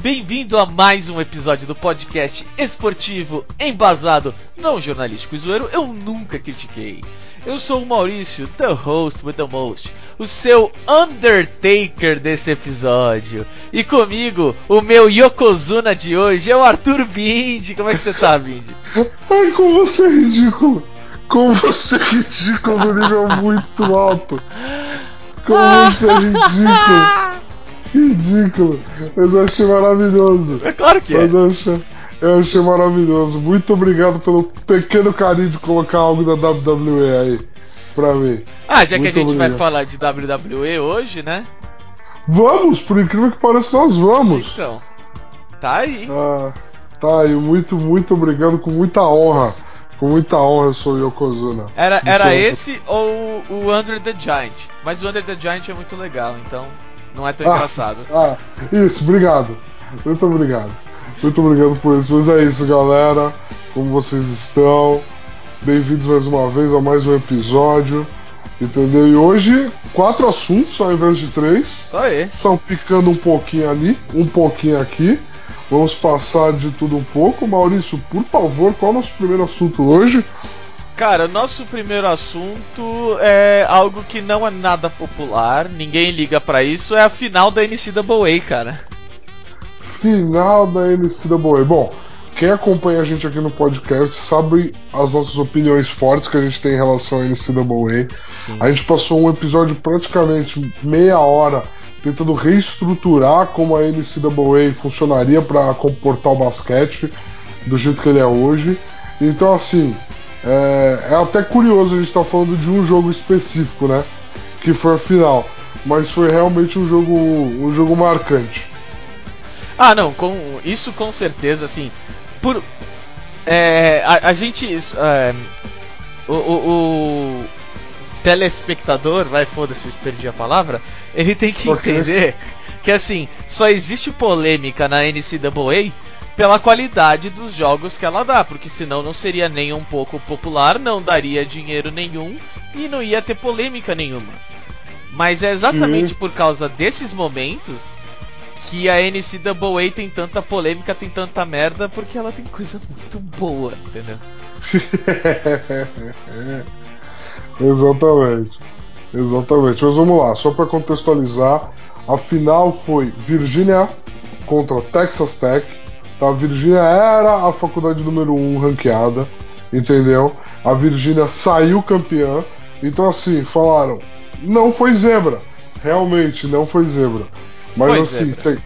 Bem-vindo a mais um episódio do podcast esportivo embasado, não jornalístico e zoeiro, eu nunca critiquei. Eu sou o Maurício, the host with the most, o seu Undertaker desse episódio. E comigo, o meu Yokozuna de hoje é o Arthur Bindi. Como é que você tá, Bindi? Ai, como você é ridículo! Como você é ridículo no nível muito alto! Como você é ridículo! Ridículo! Mas eu achei maravilhoso! É claro que Mas é. eu achei, eu achei maravilhoso. Muito obrigado pelo pequeno carinho de colocar algo da WWE aí pra mim. Ah, já que a Muito gente vai obrigado. falar de WWE hoje, né? Vamos, por incrível que pareça, nós vamos! Então, tá aí. Ah, tá aí, muito, muito obrigado, com muita honra. Com muita honra, eu sou o Yokozuna. Era, Muito era obrigado. esse ou o Under the Giant. Mas o Under the Giant é muito legal, então não é tão Ah, engraçado. Ah, isso, obrigado. Muito obrigado. Muito obrigado por isso. Mas é isso, galera. Como vocês estão? Bem-vindos mais uma vez a mais um episódio. Entendeu? E hoje, quatro assuntos ao invés de três. Só esse. São picando um pouquinho ali, um pouquinho aqui. Vamos passar de tudo um pouco. Maurício, por favor, qual é o nosso primeiro assunto hoje? Cara, o nosso primeiro assunto é algo que não é nada popular, ninguém liga pra isso, é a final da NCAA, cara. Final da NCAA. Bom, quem acompanha a gente aqui no podcast sabe as nossas opiniões fortes que a gente tem em relação à NCAA. Sim. A gente passou um episódio praticamente meia hora tentando reestruturar como a NCAA funcionaria para comportar o basquete do jeito que ele é hoje. Então, assim, é, é até curioso a gente estar falando de um jogo específico, né? Que foi a final. Mas foi realmente um jogo, um jogo marcante. Ah, não, com isso com certeza, assim, por é, a, a gente é, o, o, o telespectador, vai foda-se, perdi a palavra, ele tem que entender que assim, só existe polêmica na NCAA pela qualidade dos jogos que ela dá, porque senão não seria nem um pouco popular, não daria dinheiro nenhum e não ia ter polêmica nenhuma. Mas é exatamente por causa desses momentos que a NCAA tem tanta polêmica, tem tanta merda, porque ela tem coisa muito boa, entendeu? Exatamente. Exatamente. Mas vamos lá, só para contextualizar, a final foi Virginia contra Texas Tech. Tá? A Virginia era a faculdade número 1 um ranqueada, entendeu? A Virginia saiu campeã. Então assim, falaram, não foi zebra. Realmente não foi zebra. Mas Foi assim, zebra.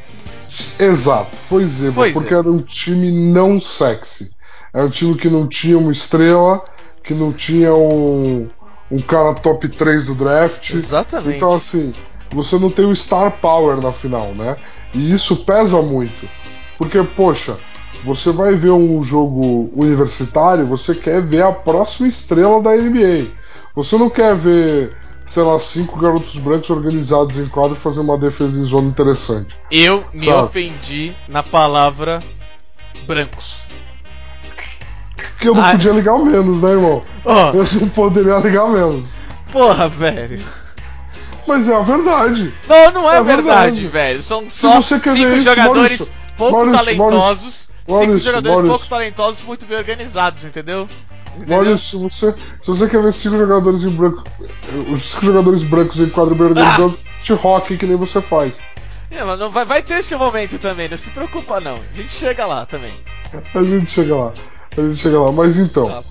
exato, foi zebra, Foi porque zebra. era um time não sexy. Era um time que não tinha uma estrela, que não tinha um, um cara top 3 do draft. Exatamente. Então, assim, você não tem o star power na final, né? E isso pesa muito. Porque, poxa, você vai ver um jogo universitário, você quer ver a próxima estrela da NBA. Você não quer ver, sei lá, cinco garotos brancos organizados em quadro e fazer uma defesa em zona interessante. Eu me Sabe? ofendi na palavra brancos. Que eu não Ah. podia ligar o menos, né, irmão? Ó, Eu não poderia ligar menos. porra, velho. Mas é a verdade. Não, não é, É verdade, verdade. velho. São só cinco isso, jogadores Maurício, pouco Maurício, talentosos. cinco jogadores Maurício. pouco talentosos, muito bem organizados, entendeu? Olha, se você, se você quer ver cinco jogadores em branco, os cinco jogadores brancos em quadro bem organizados, de rock que nem você faz. É, mas não vai, vai ter esse momento também, não se preocupa não. A gente chega lá também. A gente chega lá. A gente chega lá. Mas então, Ah,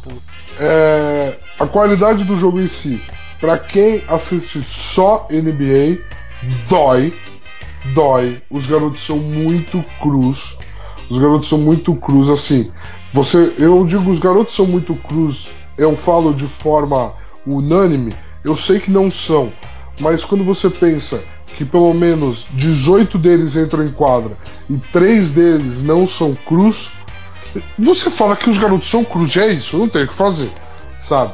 é, a qualidade do jogo em si, pra quem assiste só NBA, dói. Dói. Os garotos são muito crus. Os garotos são muito crus, assim. Você, eu digo os garotos são muito crus. Eu falo de forma unânime. Eu sei que não são, mas quando você pensa que pelo menos 18 deles entram em quadra e três deles não são crus, você fala que os garotos são cruz, é isso, não tem o que fazer, sabe?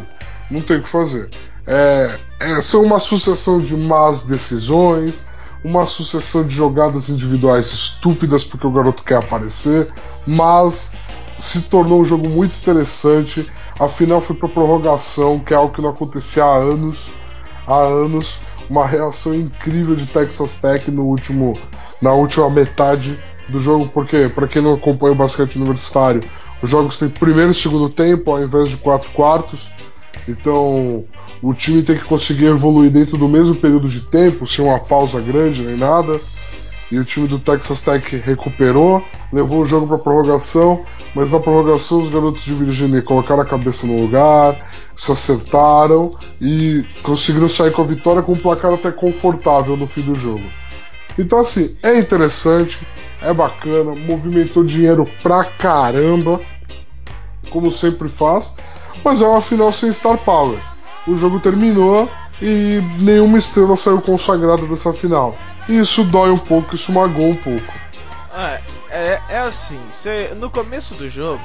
Não tem o que fazer. É, é, são uma sucessão de más decisões, uma sucessão de jogadas individuais estúpidas porque o garoto quer aparecer, mas se tornou um jogo muito interessante. A final foi para prorrogação, que é algo que não acontecia há anos, há anos. Uma reação incrível de Texas Tech no último, na última metade do jogo, porque para quem não acompanha o basquete universitário, os jogos têm primeiro e segundo tempo ao invés de quatro quartos. Então o time tem que conseguir evoluir dentro do mesmo período de tempo, sem uma pausa grande nem nada. E o time do Texas Tech recuperou, levou o jogo para prorrogação, mas na prorrogação os garotos de Virginia colocaram a cabeça no lugar, se acertaram e conseguiram sair com a vitória com um placar até confortável no fim do jogo. Então assim, é interessante, é bacana, movimentou dinheiro pra caramba, como sempre faz, mas é uma final sem star power o jogo terminou e nenhuma estrela saiu consagrada dessa final. E isso dói um pouco, isso magoou um pouco. É, é, é assim, cê, no começo do jogo,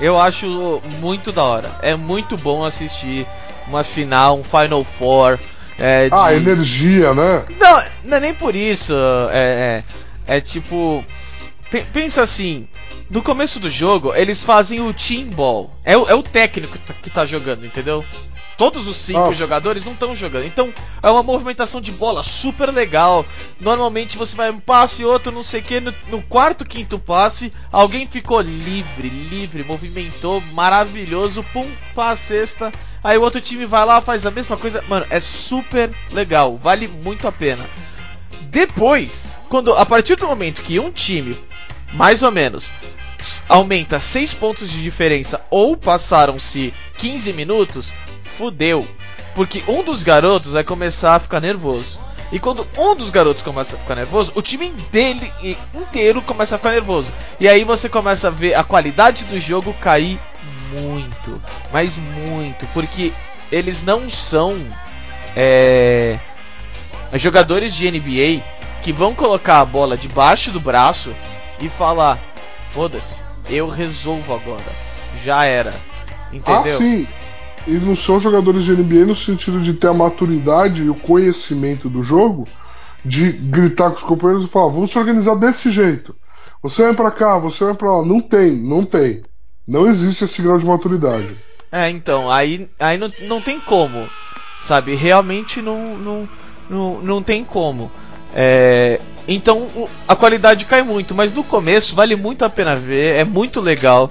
eu acho muito da hora. É muito bom assistir uma final, um Final Four. É, de... Ah, energia, né? Não, não é nem por isso. É, é, é tipo. Pensa assim, no começo do jogo, eles fazem o team ball. É, é o técnico que tá, que tá jogando, entendeu? Todos os cinco oh. jogadores não estão jogando. Então é uma movimentação de bola super legal. Normalmente você vai um passe, outro, não sei o que. No, no, quarto, quinto passe, alguém ficou livre, livre, movimentou, maravilhoso, pum, pá, cesta. Aí o outro time vai lá, faz a mesma coisa. Mano, é super legal, vale muito a pena. Depois, quando a partir do momento que um time, mais ou menos, aumenta 6 pontos de diferença ou passaram-se 15 minutos, fudeu. Porque um dos garotos vai começar a ficar nervoso. E quando um dos garotos começa a ficar nervoso, o time dele inteiro começa a ficar nervoso. E aí você começa a ver a qualidade do jogo cair muito. Mas muito. Porque eles não são é, jogadores de NBA que vão colocar a bola debaixo do braço e falar: foda-se, eu resolvo agora. Já era. Entendeu? Ah, sim e não são jogadores de NBA no sentido de ter a maturidade e o conhecimento do jogo de gritar com os companheiros e falar: vamos se organizar desse jeito. Você vai para cá, você vai para lá. Não tem, não tem. Não existe esse grau de maturidade. É, então, aí, aí não, não tem como. Sabe? Realmente não, não, não, não tem como. É, então a qualidade cai muito, mas no começo vale muito a pena ver, é muito legal.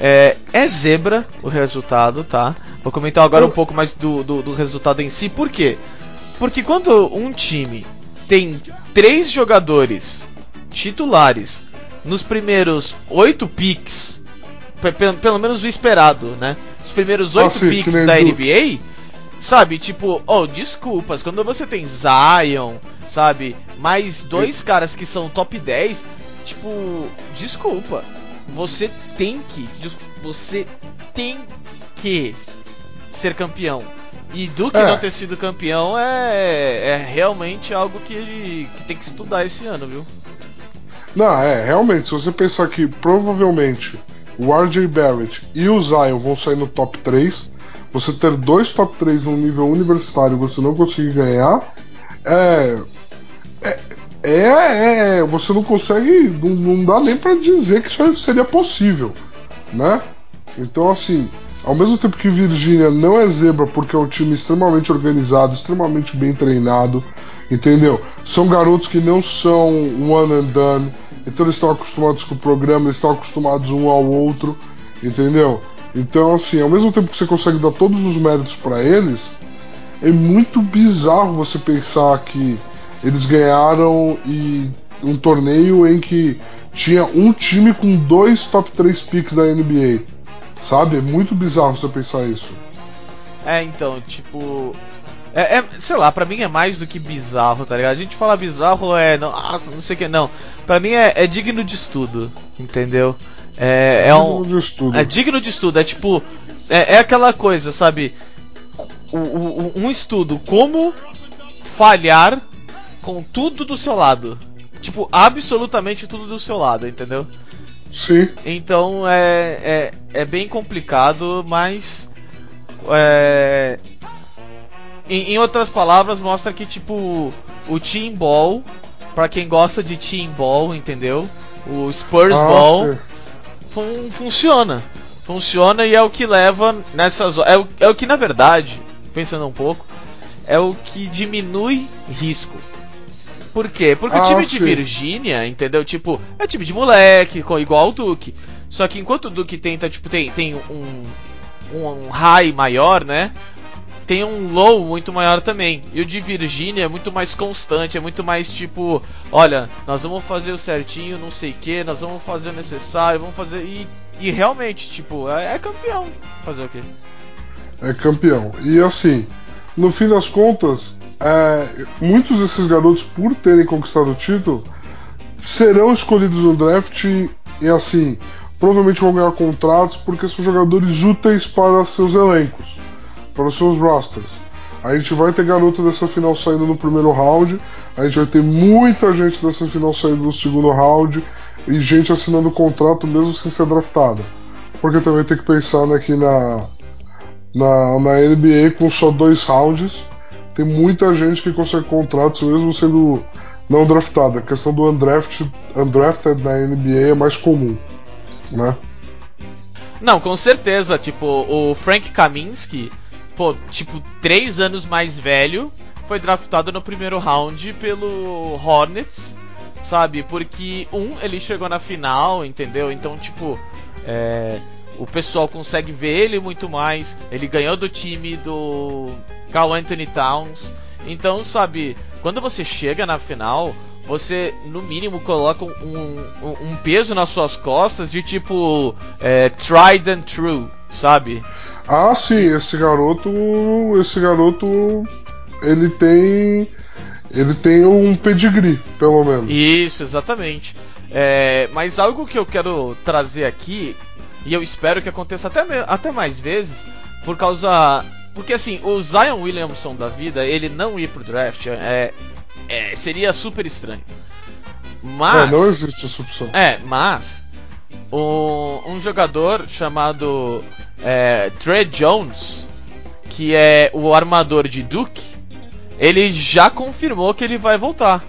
É, é zebra o resultado, tá? Vou comentar agora um pouco mais do, do, do resultado em si. Por quê? Porque quando um time tem três jogadores titulares nos primeiros oito picks, pelo, menos o esperado, né? Os primeiros oito ah, picks da NBA, sabe? Tipo, oh, desculpas, quando você tem Zion, sabe? Mais dois caras que são top 10, tipo, desculpa. Você tem que. Você tem que ser campeão. E Duke é. não ter sido campeão é, é realmente algo que, que tem que estudar esse ano, viu? Não, é, realmente, se você pensar que provavelmente o RJ Barrett e o Zion vão sair no top 3, você ter dois top 3 no nível universitário e você não conseguir ganhar, é. É, é, é você não consegue. Não, não dá nem para dizer que isso seria possível, né? Então, assim, ao mesmo tempo que Virgínia não é zebra porque é um time extremamente organizado, extremamente bem treinado, entendeu? São garotos que não são one and done, então eles estão acostumados com o programa, eles estão acostumados um ao outro, entendeu? Então, assim, ao mesmo tempo que você consegue dar todos os méritos para eles, é muito bizarro você pensar que eles ganharam e um torneio em que tinha um time com dois top 3 picks da NBA. Sabe? É muito bizarro você pensar isso. É, então, tipo. É, é, sei lá, pra mim é mais do que bizarro, tá ligado? A gente fala bizarro, é. Não, ah, não sei o que, não. Pra mim é, é digno de estudo, entendeu? É, é, um. De estudo. É digno de estudo, é tipo. É, é aquela coisa, sabe? O, o, um estudo, como falhar com tudo do seu lado. Tipo, absolutamente tudo do seu lado, entendeu? Sim. Então é, é, é bem complicado, mas. É, em, em, outras palavras, mostra que, tipo. o Team Ball, pra quem gosta de Team Ball, entendeu? O Spurs Ah, Ball sim. Fun- funciona. Funciona e é o que leva nessas. É o, é o que, na verdade, pensando um pouco, é o que diminui risco. Por quê? Porque o Ah, time de. Virgínia, entendeu? Tipo, é time de moleque, igual o Duke. Só que enquanto o Duke tenta, tipo, tem, tem um, um high maior, né? Tem um low muito maior também. E o de Virgínia é muito mais constante, é muito mais tipo, olha, nós vamos fazer o certinho, não sei o que, nós vamos fazer o necessário, vamos fazer. E, e realmente, tipo, é, é campeão. Fazer o quê? é campeão. E assim, no fim das contas, é, muitos desses garotos, por terem conquistado o título, serão escolhidos no draft e assim, provavelmente vão ganhar contratos porque são jogadores úteis para seus elencos, para os seus rosters. A gente vai ter garoto dessa final saindo no primeiro round, a gente vai ter muita gente dessa final saindo no segundo round e gente assinando contrato mesmo sem ser draftada. Porque também tem que pensar né, que na, na, na NBA com só dois rounds, tem muita gente que consegue contratos mesmo sendo não draftada. A questão do undrafted, undrafted na NBA é mais comum, né? Não, com certeza. Tipo, o Frank Kaminsky, pô, tipo, três anos mais velho, foi draftado no primeiro round pelo Hornets, sabe? Porque, um, ele chegou na final, entendeu? Então, tipo, é, o pessoal consegue ver ele muito mais. Ele ganhou do time do Carl Anthony Towns. Então, sabe, quando você chega na final, você no mínimo coloca um, um, um peso nas suas costas de tipo é, tried and true, sabe? Ah, sim, esse garoto, esse garoto, ele tem, ele tem um pedigree, pelo menos. Isso, exatamente. É, mas algo que eu quero trazer aqui, e eu espero que aconteça até, até mais vezes, por causa. Porque assim, o Zion Williamson da vida, ele não ir pro draft é, é, seria super estranho. Mas. É, não existe essa opção. É, mas um, um jogador chamado é, Trey Jones, que é o armador de Duke, ele já confirmou que ele vai voltar.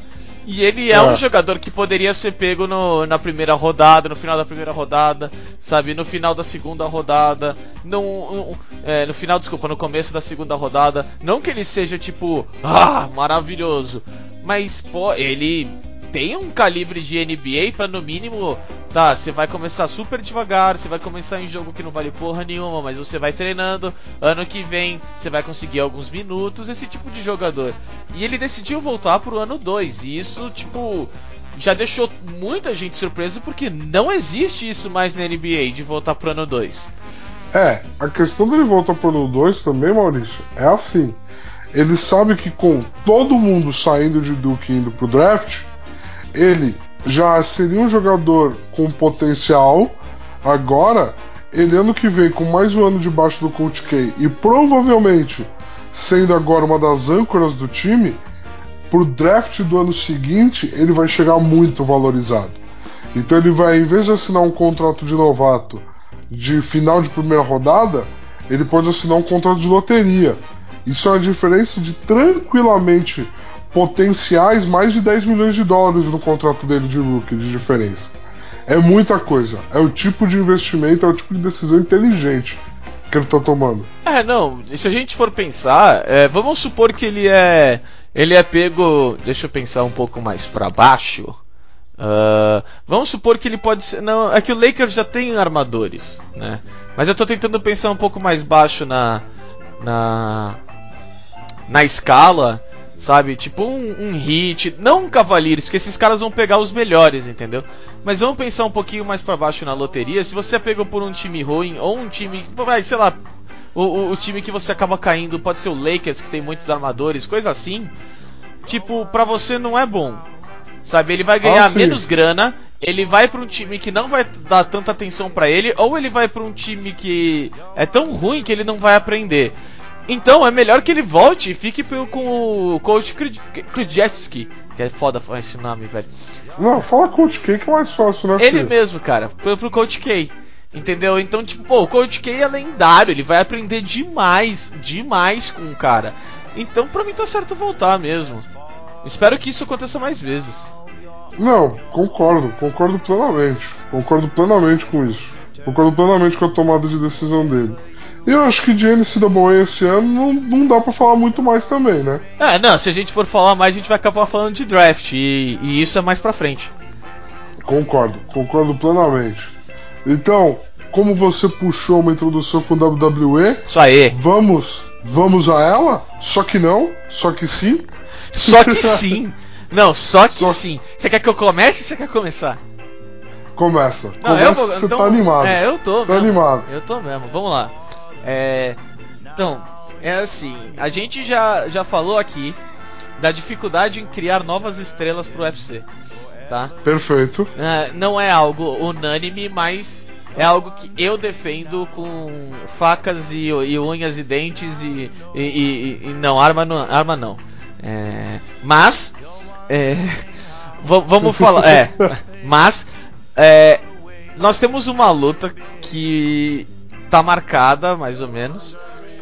E ele é É. um jogador que poderia ser pego no- na primeira rodada, no final da primeira rodada, sabe? No final da segunda rodada, no, no- é, no final, desculpa, no começo da segunda rodada. Não que ele seja tipo, ah, maravilhoso, mas pô, ele tem um calibre de NBA pra no mínimo, tá, você vai começar super devagar, você vai começar em jogo que não vale porra nenhuma, mas você vai treinando, ano que vem você vai conseguir alguns minutos, esse tipo de jogador. E ele decidiu voltar pro ano 2, e isso, tipo, já deixou muita gente surpresa porque não existe isso mais na NBA de voltar pro ano 2. É, a questão dele voltar pro ano 2 também, Maurício, é assim. Ele sabe que com todo mundo saindo de Duke indo pro draft, ele já seria um jogador com potencial. Agora, ele ano que vem, com mais um ano debaixo do Coach K e provavelmente sendo agora uma das âncoras do time, pro draft do ano seguinte, ele vai chegar muito valorizado. Então ele vai, em vez de assinar um contrato de novato de final de primeira rodada, ele pode assinar um contrato de loteria. Isso é uma diferença de tranquilamente potenciais mais de 10 milhões de dólares no contrato dele de rookie de diferença. É muita coisa. É o tipo de investimento, é o tipo de decisão inteligente que ele tá tomando. É, não, se a gente for pensar, é, vamos supor que ele é. Ele é pego. Deixa eu pensar um pouco mais pra baixo. Ah, vamos supor que ele pode ser. Não, é que o Lakers já tem armadores, né? Mas eu tô tentando pensar um pouco mais baixo na. Na. Na escala, sabe? Tipo um, um hit, não um Cavaliers, porque esses caras vão pegar os melhores, entendeu? Mas vamos pensar um pouquinho mais pra baixo na loteria. Se você é pego por um time ruim, ou um time. Vai, sei lá. O, o, o time que você acaba caindo pode ser o Lakers, que tem muitos armadores, coisa assim. Tipo, pra você não é bom. Sabe? Ele vai ganhar sim. menos grana. Ele vai pra um time que não vai dar tanta atenção pra ele, ou ele vai pra um time que é tão ruim que ele não vai aprender. Então é melhor que ele volte e fique com o coach Krudjetsky, que é foda esse nome, velho. Não, fala Coach K que é mais fácil, né? Ele filho? mesmo, cara, pro, pro Coach K. Entendeu? Então, tipo, pô, o Coach K é lendário, ele vai aprender demais, demais com o cara. Então, pra mim tá certo voltar mesmo. Espero que isso aconteça mais vezes. Não, concordo, concordo plenamente. Concordo plenamente com isso. Concordo plenamente com a tomada de decisão dele. E eu acho que de NCAA esse ano não, não dá pra falar muito mais também, né? É, não, se a gente for falar mais, a gente vai acabar falando de draft. E, e isso é mais pra frente. Concordo, concordo plenamente. Então, como você puxou uma introdução com WWE, Isso aí. vamos, vamos a ela? Só que não, só que sim. Só que sim. Não, só que Só- sim. Você quer que eu comece ou você quer começar? Começa. Não, Começa eu vou. você então, tá animado. É, eu tô Tá mesmo. animado. Eu tô mesmo. Vamos lá. É, então, é assim. A gente já, já falou aqui da dificuldade em criar novas estrelas pro UFC. Tá? Perfeito. É, não é algo unânime, mas é algo que eu defendo com facas e, e unhas e dentes e, e, e- não, arma não. Arma não. É, mas, é, va- vamos falar. É, mas, é, nós temos uma luta que tá marcada, mais ou menos.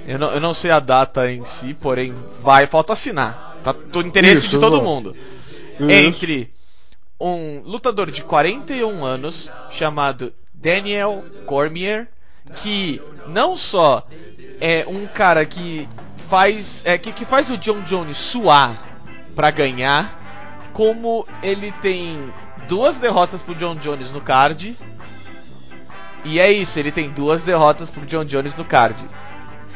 Eu não, eu não sei a data em si, porém vai, falta assinar. Tá do interesse Isso, de todo exato. mundo Isso. entre um lutador de 41 anos chamado Daniel Cormier, que não só é um cara que faz é, que, que faz o John Jones suar pra ganhar, como ele tem duas derrotas pro John Jones no card. E é isso, ele tem duas derrotas pro John Jones no card.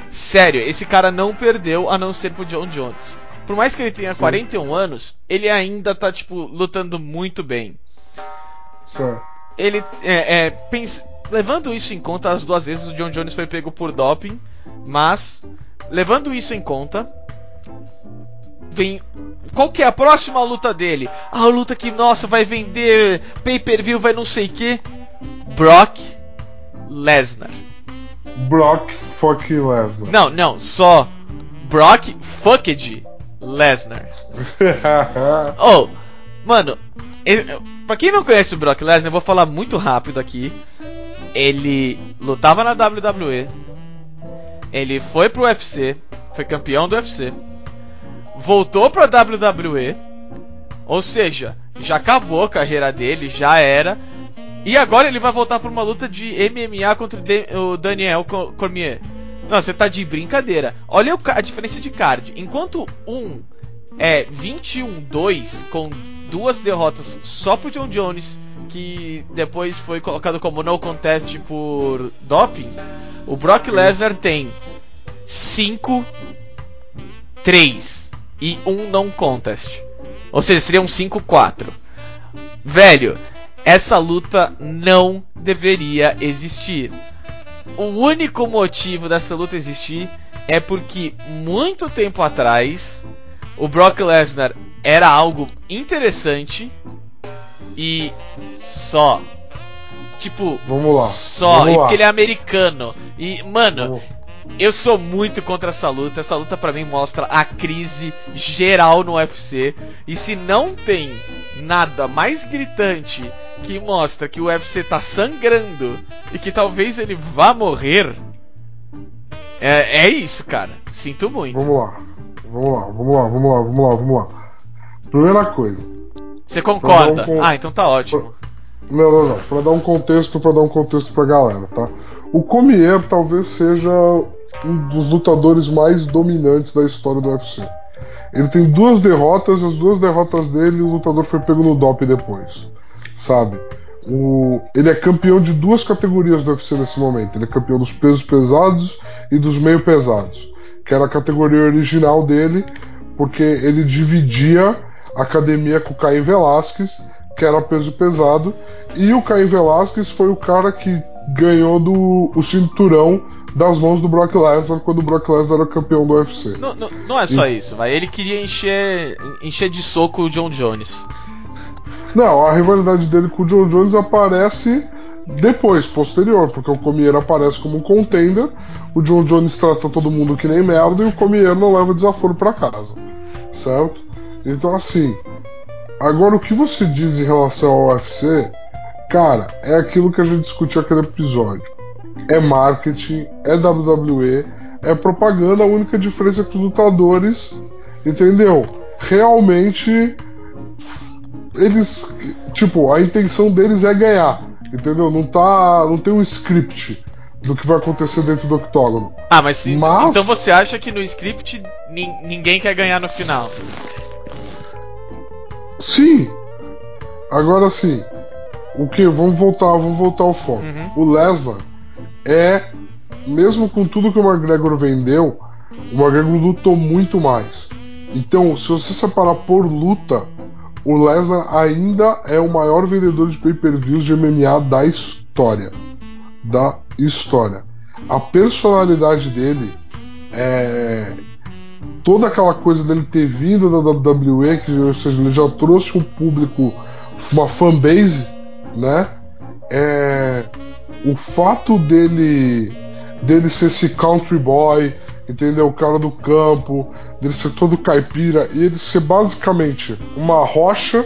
Sério, esse cara não perdeu a não ser pro John Jones. Por mais que ele tenha 41 anos, ele ainda tá, tipo, lutando muito bem. Certo. Ele é, é levando isso em conta, as duas vezes o John Jones foi pego por doping, mas levando isso em conta, vem qual que é a próxima luta dele? Ah, a luta que nossa vai vender pay-per-view, vai não sei que. Brock Lesnar. Brock fucking Lesnar. Não, não, só Brock Fucked Lesnar. Oh, mano, pra quem não conhece o Brock Lesnar, eu vou falar muito rápido aqui. Ele lutava na WWE. Ele foi pro UFC, foi campeão do UFC. Voltou pra WWE. Ou seja, já acabou a carreira dele, já era. E agora ele vai voltar pra uma luta de MMA contra o Daniel Co- Cormier. Não, você tá de brincadeira. Olha a diferença de card. Enquanto um é 21-2 com duas derrotas só pro John Jones, que depois foi colocado como no contest por doping, o Brock Lesnar tem 5 3 e um não contest. Ou seja, seria um 5-4. Velho, essa luta não deveria existir. O único motivo dessa luta existir é porque muito tempo atrás o Brock Lesnar era algo interessante e só. Tipo, Vamos lá, só. vamos e lá. porque ele é americano. E, mano, Vamos- eu sou muito contra essa luta. Essa luta pra mim mostra a crise geral no UFC. E se não tem nada mais gritante que mostra que o UFC tá sangrando e que talvez ele vá morrer, é, é isso, cara. Sinto muito. Vamos lá. Vamos lá, vamos lá, vamos lá, vamos lá, vamos lá. Primeira coisa. Você concorda? Então, com- Ah, então tá ótimo. Não, não, não. Pra dar um contexto, para dar um contexto pra galera, tá? O Comier talvez seja um dos lutadores mais dominantes da história do UFC. Ele tem duas derrotas, as duas derrotas dele, o lutador foi pego no DOP depois. Sabe? O... Ele é campeão de duas categorias do UFC nesse momento. Ele é campeão dos pesos pesados e dos meio pesados. Que era a categoria original dele, porque ele dividia a academia com o Caim Velasquez, que era peso pesado. E o Caim Velasquez foi o cara que ganhou do, o cinturão das mãos do Brock Lesnar quando o Brock Lesnar era campeão do UFC. Não, não, não é só isso, vai. Ele queria encher, encher de soco o John Jones. Não, a rivalidade dele com o John Jones aparece depois, posterior, porque o Comier aparece como um contender, o John Jones trata todo mundo que nem merda e o Comier não leva desaforo pra casa. Certo? Então assim, agora o que você diz em relação ao UFC, cara, é aquilo que a gente discutiu naquele episódio. É marketing, é WWE, é propaganda, a única diferença é que os lutadores, entendeu? realmente eles tipo a intenção deles é ganhar entendeu? Não tá não tem um script do que vai acontecer dentro do octógono. Ah, mas, se- Mas- então você acha que no script nin- ninguém quer ganhar no final? sim. Agora sim. O que vamos voltar vamos voltar ao foco. Uhum. o Lesnar é mesmo com tudo que o McGregor vendeu o McGregor lutou muito mais. Então se você separar por luta o Lesnar ainda é o maior vendedor de pay-per-views de MMA da história. Da história. A personalidade dele é. Toda aquela coisa dele ter vindo da WWE, que ou seja, ele já trouxe um público, uma fanbase, né? É. O fato dele dele ser esse country boy, entendeu? O cara do campo, dele ser todo caipira e ele ser basicamente uma rocha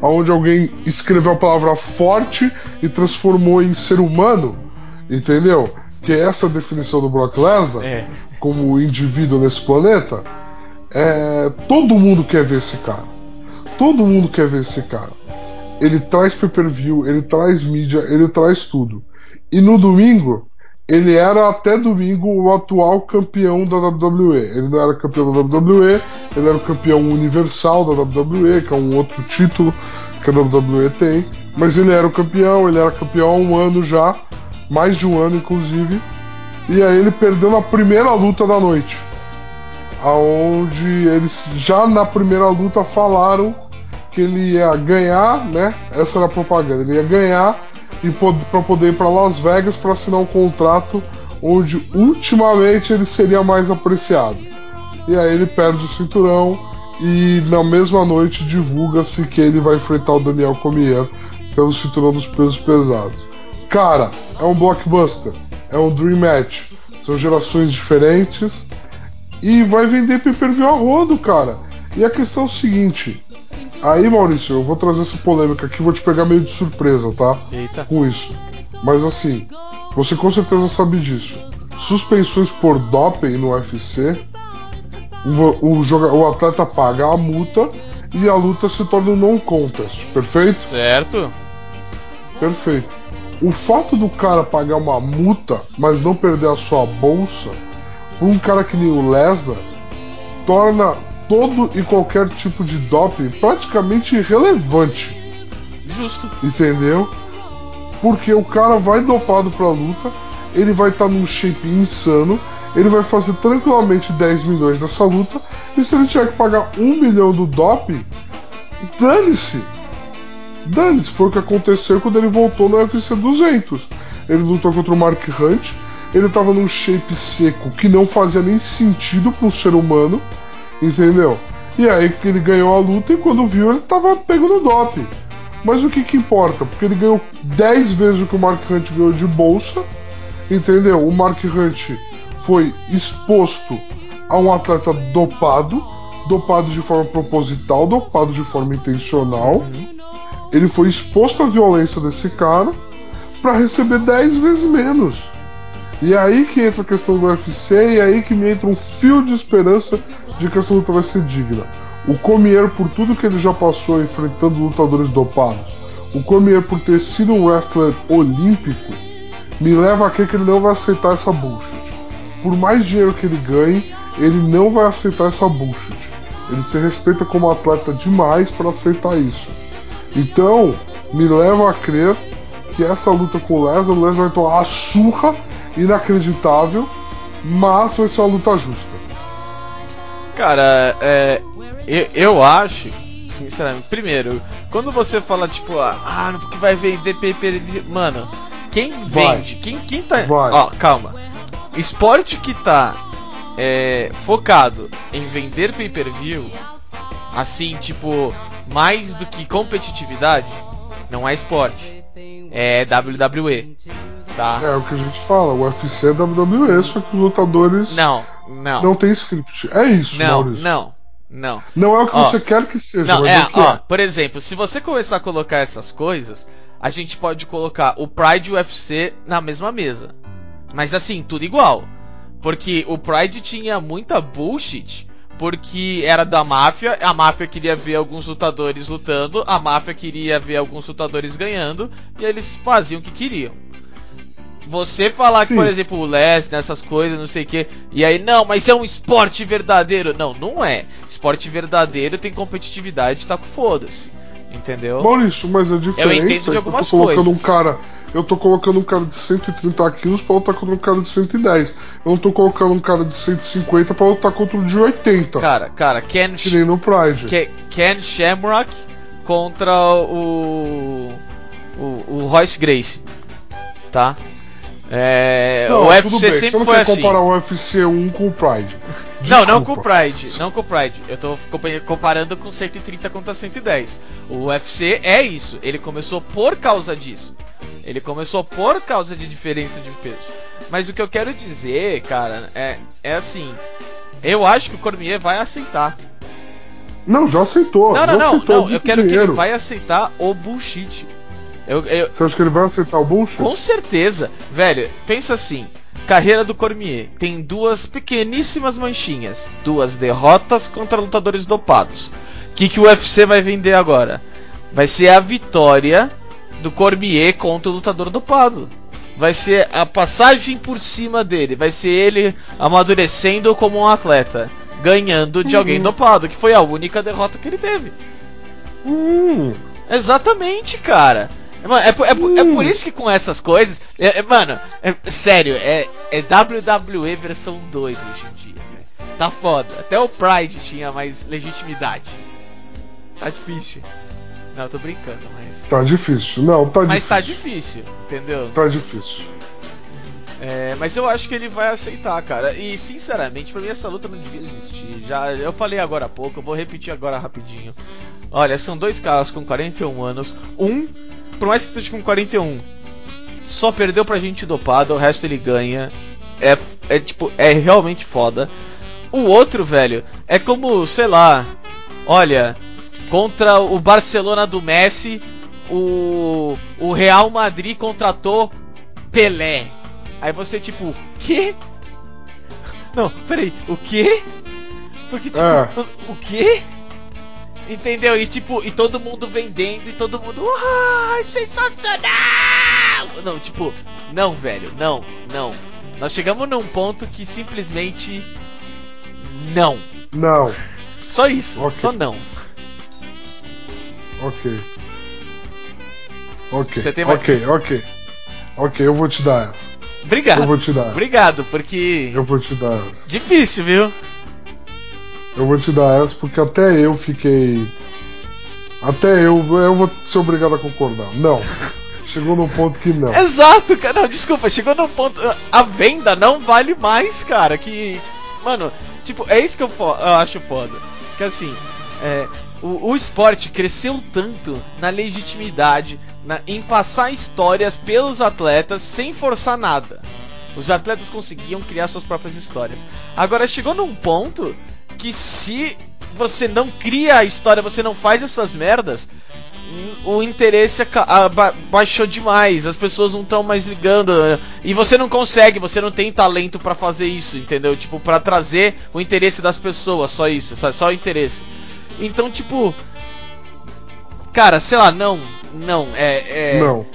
onde alguém escreveu a palavra forte e transformou em ser humano, entendeu? Que é essa definição do Brock Lesnar É. como indivíduo nesse planeta. É, todo mundo quer ver esse cara. Todo mundo quer ver esse cara. Ele traz pay-per-view, ele traz mídia, ele traz tudo. E no domingo, ele era até domingo o atual campeão da WWE. Ele não era campeão da WWE, ele era o campeão universal da WWE, que é um outro título que a WWE tem. Mas ele era o campeão, ele era campeão há um ano já, mais de um ano inclusive. E aí ele perdeu na primeira luta da noite. Aonde eles já na primeira luta falaram que ele ia ganhar, né? Essa era a propaganda. Ele ia ganhar e para poder ir para Las Vegas para assinar um contrato onde ultimamente ele seria mais apreciado. E aí ele perde o cinturão e na mesma noite divulga-se que ele vai enfrentar o Daniel Cormier pelo cinturão dos pesos pesados. Cara, é um blockbuster, é um dream match, são gerações diferentes e vai vender pay-per-view a rodo, cara. E a questão é o seguinte, aí Maurício, eu vou trazer essa polêmica aqui, vou te pegar meio de surpresa, tá? Eita. com isso. Mas assim, você com certeza sabe disso. Suspensões por doping no UFC, o, o, o atleta paga a multa e a luta se torna um non contest, perfeito? Certo? Perfeito. O fato do cara pagar uma multa, mas não perder a sua bolsa, por um cara que nem o Lesnar, torna todo e qualquer tipo de doping praticamente irrelevante. Justo. Entendeu? Porque o cara vai dopado pra luta, ele vai estar num shape insano, ele vai fazer tranquilamente 10 milhões nessa luta, e se ele tiver que pagar um milhão do doping, dane-se! Dane-se, foi o que aconteceu quando ele voltou no UFC 200. Ele lutou contra o Mark Hunt, ele tava num shape seco que não fazia nem sentido para um ser humano, entendeu? E aí que ele ganhou a luta e quando viu ele tava pegando doping. Mas o que que importa? Porque ele ganhou 10 vezes o que o Mark Hunt ganhou de bolsa, entendeu? O Mark Hunt foi exposto a um atleta dopado, dopado de forma proposital, dopado de forma intencional. Ele foi exposto à violência desse cara para receber 10 vezes menos. E é aí que entra a questão do UFC e é aí que me entra um fio de esperança de que essa luta vai ser digna. O Cormier, por tudo que ele já passou enfrentando lutadores dopados, o Cormier, por ter sido um wrestler olímpico, me leva a crer que ele não vai aceitar essa bullshit. Por mais dinheiro que ele ganhe, ele não vai aceitar essa bullshit. Ele se respeita como atleta demais para aceitar isso. Então, me leva a crer que essa luta com o Lesnar, o Lesnar vai tomar uma surra inacreditável, mas vai ser uma luta justa. Cara, é, eu, eu acho, sinceramente, primeiro, quando você fala tipo, ah, não que vai vender pay-per-view, mano, quem Vai. vende, quem, quem tá, Vai. ó, calma, esporte que tá é, focado em vender pay-per-view, assim, tipo, mais do que competitividade, não é esporte, é WWE, tá? É o que a gente fala, o UFC é WWE, só que os lutadores Não, não, não tem script. É isso, não, Maurício. não, não. Não é o que Ó. você quer que seja, Não, é, é o que ó, é. por exemplo, se você começar a colocar essas coisas, a gente pode colocar o Pride e o UFC na mesma mesa. Mas assim, tudo igual. Porque o Pride tinha muita bullshit porque era da máfia, a máfia queria ver alguns lutadores lutando, a máfia queria ver alguns lutadores ganhando, e eles faziam o que queriam. Você falar que, Sim. por exemplo, o Les, nessas coisas, não sei o que, e aí, não, mas é um esporte verdadeiro. Não, não é. Esporte verdadeiro tem competitividade, tá com foda-se. Entendeu? Maurício, mas a diferença entendo de é que eu algumas tô colocando coisas. um cara. Eu tô colocando um cara de 130 quilos pra lutar contra um cara de 110. Eu não tô colocando um cara de 150 pra lutar contra um de 80. Cara, cara, Ken, Que nem no Pride. Ke- Ken Shamrock contra o, o, o Royce Grace, tá? É, Não, o UFC bem. Sempre foi assim. comparar o UFC 1 com o Pride. Não, não com o Desculpa. Pride, não com o Pride. Eu tô compa- comparando com 130 contra 110. O UFC é isso. Ele começou por causa disso. Ele começou por causa de diferença de peso. Mas o que eu quero dizer, cara, é, é assim. Eu acho que o Cormier vai aceitar. Não, já aceitou. Não, não, não, aceitou não. Eu quero que dinheiro. ele vai aceitar o bullshit. Eu, eu, Você acha que ele vai aceitar o bullshit? com certeza. Velho, pensa assim. Carreira do Cormier tem duas pequeníssimas manchinhas. Duas derrotas contra lutadores dopados. O que, que o UFC vai vender agora? Vai ser a vitória do Cormier contra o lutador dopado. Vai ser a passagem por cima dele. Vai ser ele amadurecendo como um atleta. Ganhando de alguém dopado. Que foi a única derrota que ele teve. Hum, Exatamente, cara. Mano, é, por- é por- é por isso que com essas coisas. é- é- mano, é- sério, é, é WWE versão 2 hoje em dia, velho. Tá foda. Até o Pride tinha mais legitimidade. Tá difícil. Não, eu tô brincando, mas. tá difícil. Não, tá Mas difícil. tá difícil, entendeu? Tá difícil. É, mas eu acho que ele vai aceitar, cara. E sinceramente, pra mim essa luta não devia existir. Já eu falei agora há pouco, eu vou repetir agora rapidinho. Olha, são dois caras com 41 anos. Um, por mais que esteja com 41, só perdeu pra gente dopado, o resto ele ganha. É, é tipo, é realmente foda. O outro, velho, é como, sei lá, olha, contra o Barcelona do Messi, o, o Real Madrid contratou Pelé. Aí você, tipo, quê? Não, peraí, o quê? Porque, tipo, É. o, o quê? Entendeu? E tipo, e todo mundo vendendo e todo mundo. Ah, sensacional! Não, tipo, não, velho, não, não. Nós chegamos num ponto que simplesmente. Não. Não. Só isso, Ok. só não. Ok. Ok. Você tem mais- Ok, ok. Ok, eu vou te dar essa. Obrigado. Eu vou te dar. Obrigado, porque. Eu vou te dar essa. Difícil, viu? Eu vou te dar essa porque até eu fiquei. Até eu, eu vou ser obrigado a concordar. Não. Chegou num ponto que não. Exato, cara. Não, desculpa, chegou num ponto. A venda não vale mais, cara. Que. Mano, tipo, é isso que eu, eu acho foda. Que assim, é, o, o esporte cresceu tanto na legitimidade, na- em passar histórias pelos atletas sem forçar nada. Os atletas conseguiam criar suas próprias histórias. Agora chegou num ponto que se você não cria a história, você não faz essas merdas, o interesse baixou demais, as pessoas não estão mais ligando e você não consegue, você não tem talento pra fazer isso, entendeu? Tipo, pra trazer o interesse das pessoas, só isso, só, só o interesse. Então, tipo, cara, sei lá, não, não, é, é, Não.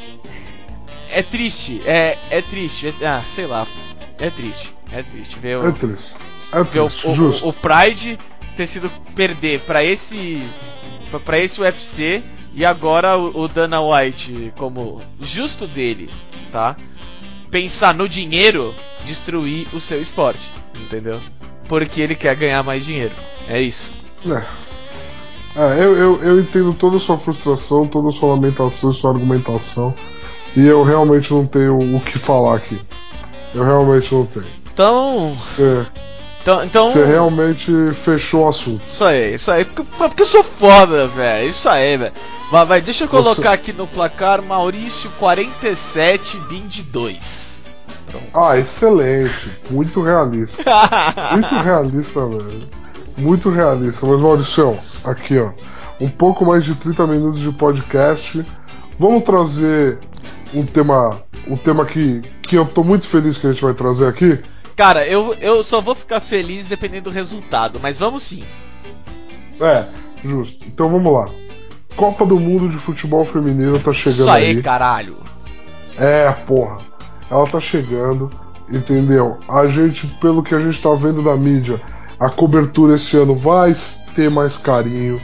é triste, é, é triste, é- ah, sei lá, é triste, é triste ver o, É triste. É ver o, triste, o- o Pride ter sido perder pra esse pra esse UFC e agora o, o Dana White como justo dele, tá? Pensar no dinheiro, destruir o seu esporte, entendeu? Porque ele quer ganhar mais dinheiro. É isso. É. É, eu, eu, eu entendo toda a sua frustração, toda a sua lamentação, sua argumentação. E eu realmente não tenho o que falar aqui. Eu realmente não tenho. Então, Você, então, então você realmente fechou o assunto. Isso aí, isso aí. Porque, porque eu sou foda, velho. Isso aí, velho. Vai, vai, deixa eu colocar Você- aqui no placar Maurício 47, Bindi 2. Pronto. Ah, excelente. Muito realista. Muito realista, velho. Muito realista. Mas, Maurício, aqui, ó. Um pouco mais de 30 minutos de podcast. Vamos trazer um tema. Um tema que, que eu tô muito feliz que a gente vai trazer aqui. Cara, eu, eu só vou ficar feliz dependendo do resultado, mas vamos sim. É, justo. Então vamos lá. Copa do Mundo de Futebol Feminino tá chegando Isso aí, aí. caralho. É, porra. Ela tá chegando, entendeu? A gente, pelo que a gente tá vendo na mídia, a cobertura esse ano vai ter mais carinho,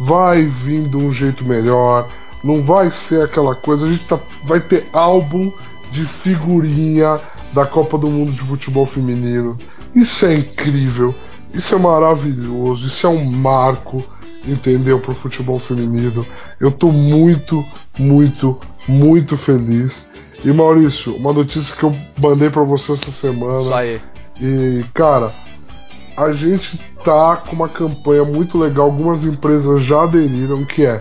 vai vir de um jeito melhor, não vai ser aquela coisa. A gente tá, vai ter álbum de figurinha da Copa do Mundo de Futebol Feminino. Isso é incrível, isso é maravilhoso, isso é um marco, entendeu? Pro futebol feminino. Eu tô muito, muito, muito feliz. E Maurício, uma notícia que eu mandei para você essa semana. Isso aí. E, cara, a gente tá com uma campanha muito legal. Algumas empresas já aderiram, que é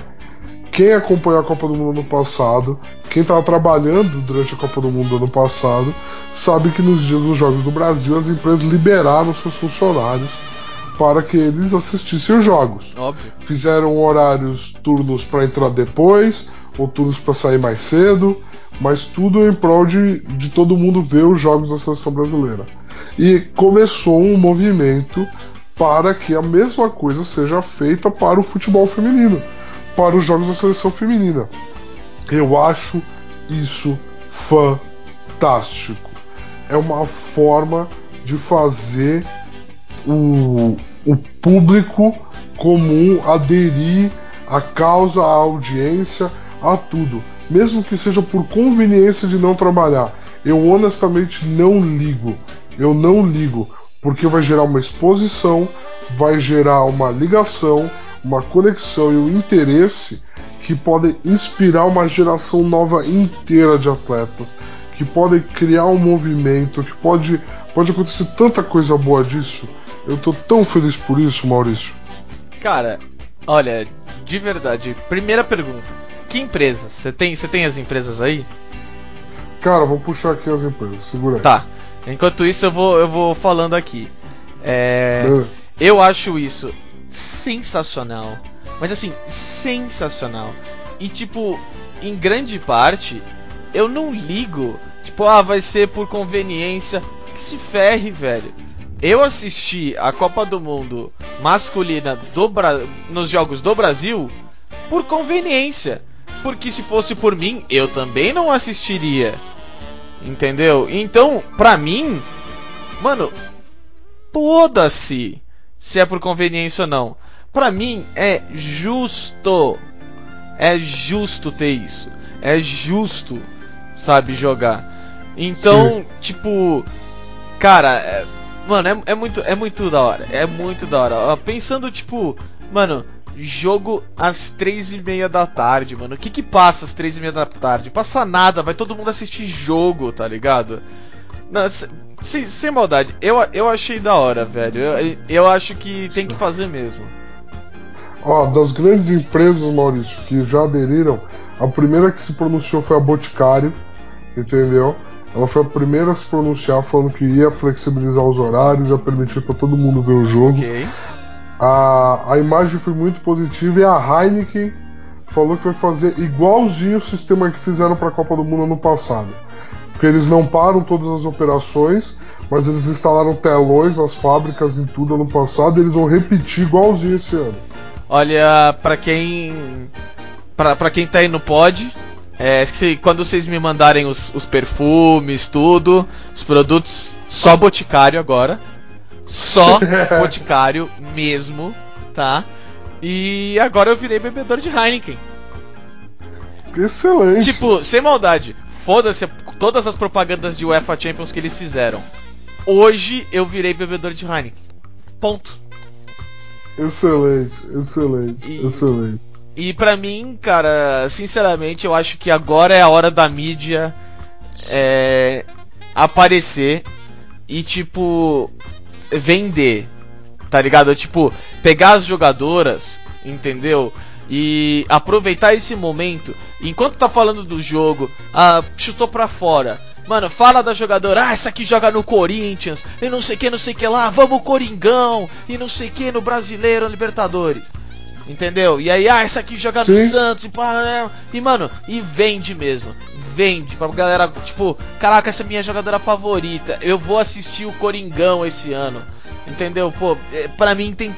quem acompanhou a Copa do Mundo ano passado, quem estava trabalhando durante a Copa do Mundo ano passado, sabe que nos dias dos Jogos do Brasil as empresas liberaram seus funcionários para que eles assistissem os jogos. Óbvio. Fizeram horários, turnos para entrar depois, ou turnos para sair mais cedo, mas tudo em prol de, de todo mundo ver os jogos da seleção brasileira. E começou um movimento para que a mesma coisa seja feita para o futebol feminino, para os jogos da seleção feminina. Eu acho isso fantástico. É uma forma de fazer o, o público comum aderir à causa, à audiência, a tudo, mesmo que seja por conveniência de não trabalhar. Eu honestamente não ligo. Eu não ligo, porque vai gerar uma exposição, vai gerar uma ligação, uma conexão e um interesse que podem inspirar uma geração nova inteira de atletas, que podem criar um movimento, que pode, pode acontecer tanta coisa boa disso. Eu tô tão feliz por isso, Maurício. Cara, olha, de verdade, primeira pergunta. Que empresas? Você tem, você tem as empresas aí? Cara, vou puxar aqui as empresas, segura aí. Tá. Enquanto isso, eu vou, eu vou falando aqui. É, É. eu acho isso sensacional. Mas assim, sensacional. E tipo, em grande parte, eu não ligo. Tipo, ah, vai ser por conveniência. Que se ferre, velho. Eu assisti a Copa do Mundo masculina do Bra... nos Jogos do Brasil por conveniência. Porque se fosse por mim, eu também não assistiria. Entendeu? Então, pra mim, mano, foda-se se é por conveniência ou não. Pra mim é justo. É justo ter isso. É justo, sabe, jogar. Então, tipo, cara, é- mano, é, é muito é muito da hora. É muito da hora. Pensando, tipo, mano, jogo às três e meia da tarde, mano. O que que passa às três e meia da tarde? Passa nada, vai todo mundo assistir jogo, tá ligado? Não, se- sem, sem maldade, eu, eu achei da hora, velho. Eu, eu acho que tem que fazer mesmo. Ó, das grandes empresas, Maurício, que já aderiram, a primeira que se pronunciou foi a Boticário, entendeu? Ela foi a primeira a se pronunciar falando que ia flexibilizar os horários, ia permitir para todo mundo ver o jogo. Ok. A, a imagem foi muito positiva e a Heineken falou que vai fazer igualzinho o sistema que fizeram para a Copa do Mundo ano passado. Porque eles não param todas as operações, mas eles instalaram telões nas fábricas em tudo ano passado e eles vão repetir igualzinho esse ano. Olha, pra quem. Pra, pra quem tá aí no pod, é, se, quando vocês me mandarem os, os perfumes, tudo, os produtos, só Boticário agora. Só Boticário mesmo, tá? E agora eu virei bebedor de Heineken. Excelente. Tipo, sem maldade, foda-se todas as propagandas de UEFA Champions que eles fizeram. Hoje eu virei bebedor de Heineken. Ponto. Excelente, excelente, E- excelente. E pra mim, cara, sinceramente, eu acho que agora é a hora da mídia é, aparecer e, tipo, vender. Tá ligado? Tipo, pegar as jogadoras, entendeu? E aproveitar esse momento. Enquanto tá falando do jogo, ah, chutou pra fora. Mano, fala da jogadora, ah, essa aqui joga no Corinthians, e não sei que, não sei que lá, vamos Coringão, e não sei que no Brasileiro, Libertadores. Entendeu? E aí, ah, essa aqui joga no Sim. Santos e para. E mano, e vende mesmo. vende pra galera, tipo, caraca, essa é minha jogadora favorita. Eu vou assistir o Coringão esse ano. Entendeu? Pô, é, pra mim tem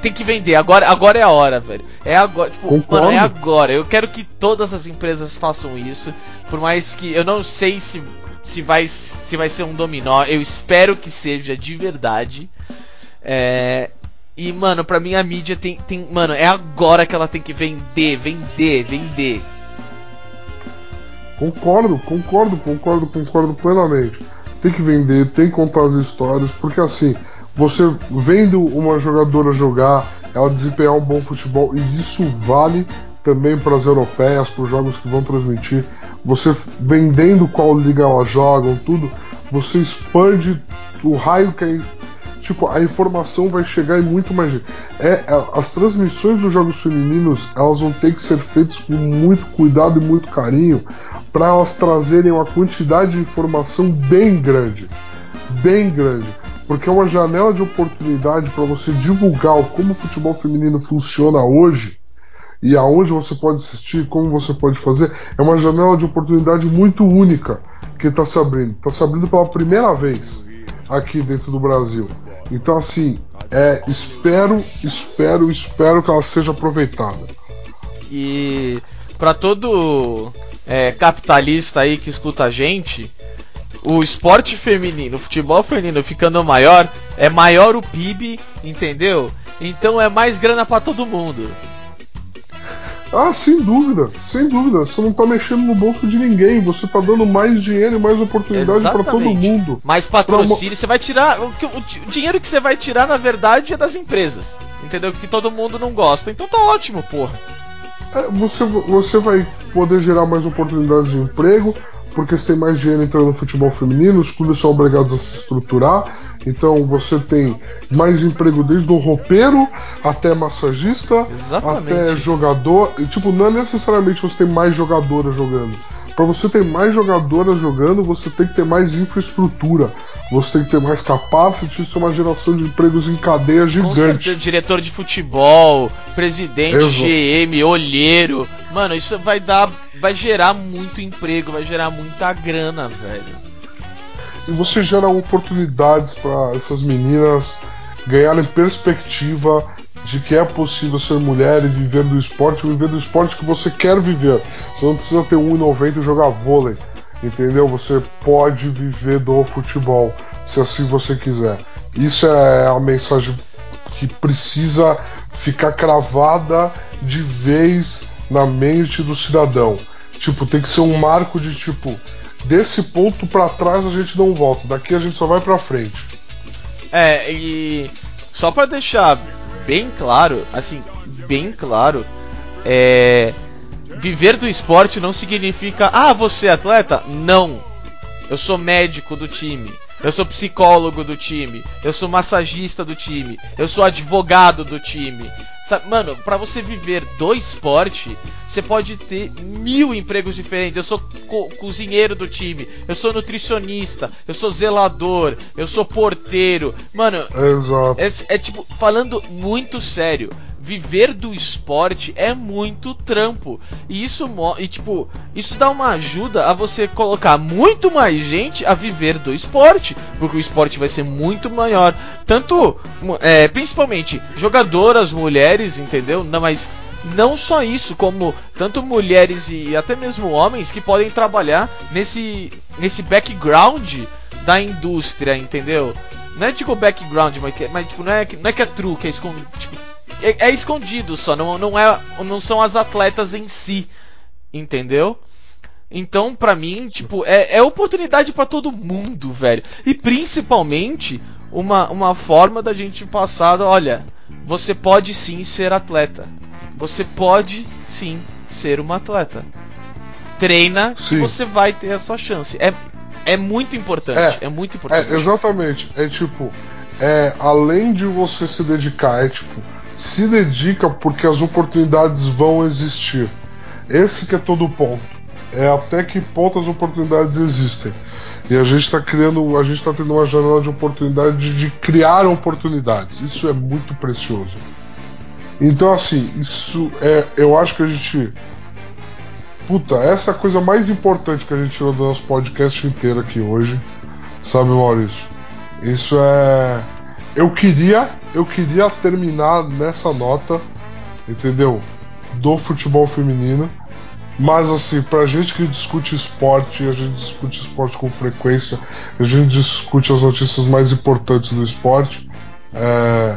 tem que vender. Agora, agora é a hora, velho. É agora, tipo, Concordo. mano, é agora. Eu quero que todas as empresas façam isso, por mais que eu não sei se se vai se vai ser um dominó. Eu espero que seja de verdade. É, e, mano, pra mim a mídia tem, tem. Mano, é agora que ela tem que vender, vender, vender. Concordo, concordo, concordo, concordo plenamente. Tem que vender, tem que contar as histórias, porque assim, você vendo uma jogadora jogar, ela desempenhar um bom futebol, e isso vale também para as europeias, para os jogos que vão transmitir. Você vendendo qual liga elas jogam, tudo, você expande o raio que é tipo, a informação vai chegar em muito mais gente. É, é, as transmissões dos jogos femininos, elas vão ter que ser feitas com muito cuidado e muito carinho para elas trazerem uma quantidade de informação bem grande, bem grande, porque é uma janela de oportunidade para você divulgar como o futebol feminino funciona hoje e aonde você pode assistir, como você pode fazer, é uma janela de oportunidade muito única que está se abrindo. Está se abrindo pela primeira vez aqui dentro do Brasil. Então, assim, é, espero, espero, espero que ela seja aproveitada. E para todo é, capitalista aí que escuta a gente, o esporte feminino, o futebol feminino ficando maior, é maior o PIB, entendeu? Então é mais grana para todo mundo. Ah, sem dúvida, sem dúvida. Você não tá mexendo no bolso de ninguém, você tá dando mais dinheiro e mais oportunidade para todo mundo. Mais patrocínio, você vai tirar. O, o, o, dinheiro que você vai tirar, na verdade, é das empresas. Entendeu? Que todo mundo não gosta. Então tá ótimo, porra. É, você, você vai poder gerar mais oportunidades de emprego, porque você tem mais dinheiro entrando no futebol feminino, os clubes são obrigados a se estruturar. Então você tem mais emprego desde o roupeiro até massagista, Exatamente. até jogador. E, tipo, não é necessariamente você ter mais jogadoras jogando. Para você ter mais jogadoras jogando, você tem que ter mais infraestrutura. Você tem que ter mais capacity, isso é uma geração de empregos em cadeia gigante. diretor de futebol, presidente, Exato. GM, olheiro. Mano, isso vai dar. Vai gerar muito emprego, vai gerar muita grana, velho. E você gera oportunidades para essas meninas ganharem perspectiva de que é possível ser mulher e viver do esporte, viver do esporte que você quer viver. Você não precisa ter 1,90 e jogar vôlei, entendeu? Você pode viver do futebol, se assim você quiser. Isso é a mensagem que precisa ficar cravada de vez na mente do cidadão. Tipo, tem que ser um marco de tipo, desse ponto para trás a gente não volta, daqui a gente só vai para frente. É, e só para deixar bem claro, assim, bem claro, é viver do esporte não significa ah, você é atleta? Não. Eu sou médico do time. Eu sou psicólogo do time. Eu sou massagista do time. Eu sou advogado do time. Sabe, mano, para você viver do esporte, você pode ter mil empregos diferentes. Eu sou co cozinheiro do time. Eu sou nutricionista. Eu sou zelador. Eu sou porteiro. Mano, Exato. é, é tipo, falando muito sério viver do esporte é muito trampo. E isso e tipo, isso dá uma ajuda a você colocar muito mais gente a viver do esporte, porque o esporte vai ser muito maior, tanto é, principalmente jogadoras mulheres, entendeu? Não, mas não só isso, como tanto mulheres e até mesmo homens que podem trabalhar nesse nesse background da indústria, entendeu? Não é tipo background, mas, mas tipo, não é, não é que é true, que é escondido, tipo, é, é, escondido só, não, não, é, não são as atletas em si, entendeu? Então, pra mim, tipo, é, é oportunidade para todo mundo, velho. E principalmente, uma, uma forma da gente passar, olha, você pode sim ser atleta. Você pode sim ser uma atleta. Treina Sim. você vai ter a sua chance. É, é muito importante, é, muito importante. É, exatamente. É tipo, é, além de você se dedicar, é tipo, se dedica porque as oportunidades vão existir. Esse que é todo o ponto. É até que ponto as oportunidades existem. E a gente está criando, a gente está tendo uma janela de oportunidade de, de criar oportunidades. Isso é muito precioso. Então assim, isso é, eu acho que a gente puta, essa é a coisa mais importante que a gente tirou do nosso podcast inteiro aqui hoje. Sabe, Maurício? Isso é. Eu queria, eu queria terminar nessa nota, entendeu? Do futebol feminino. Mas assim, pra gente que discute esporte, a gente discute esporte com frequência, a gente discute as notícias mais importantes do esporte. É...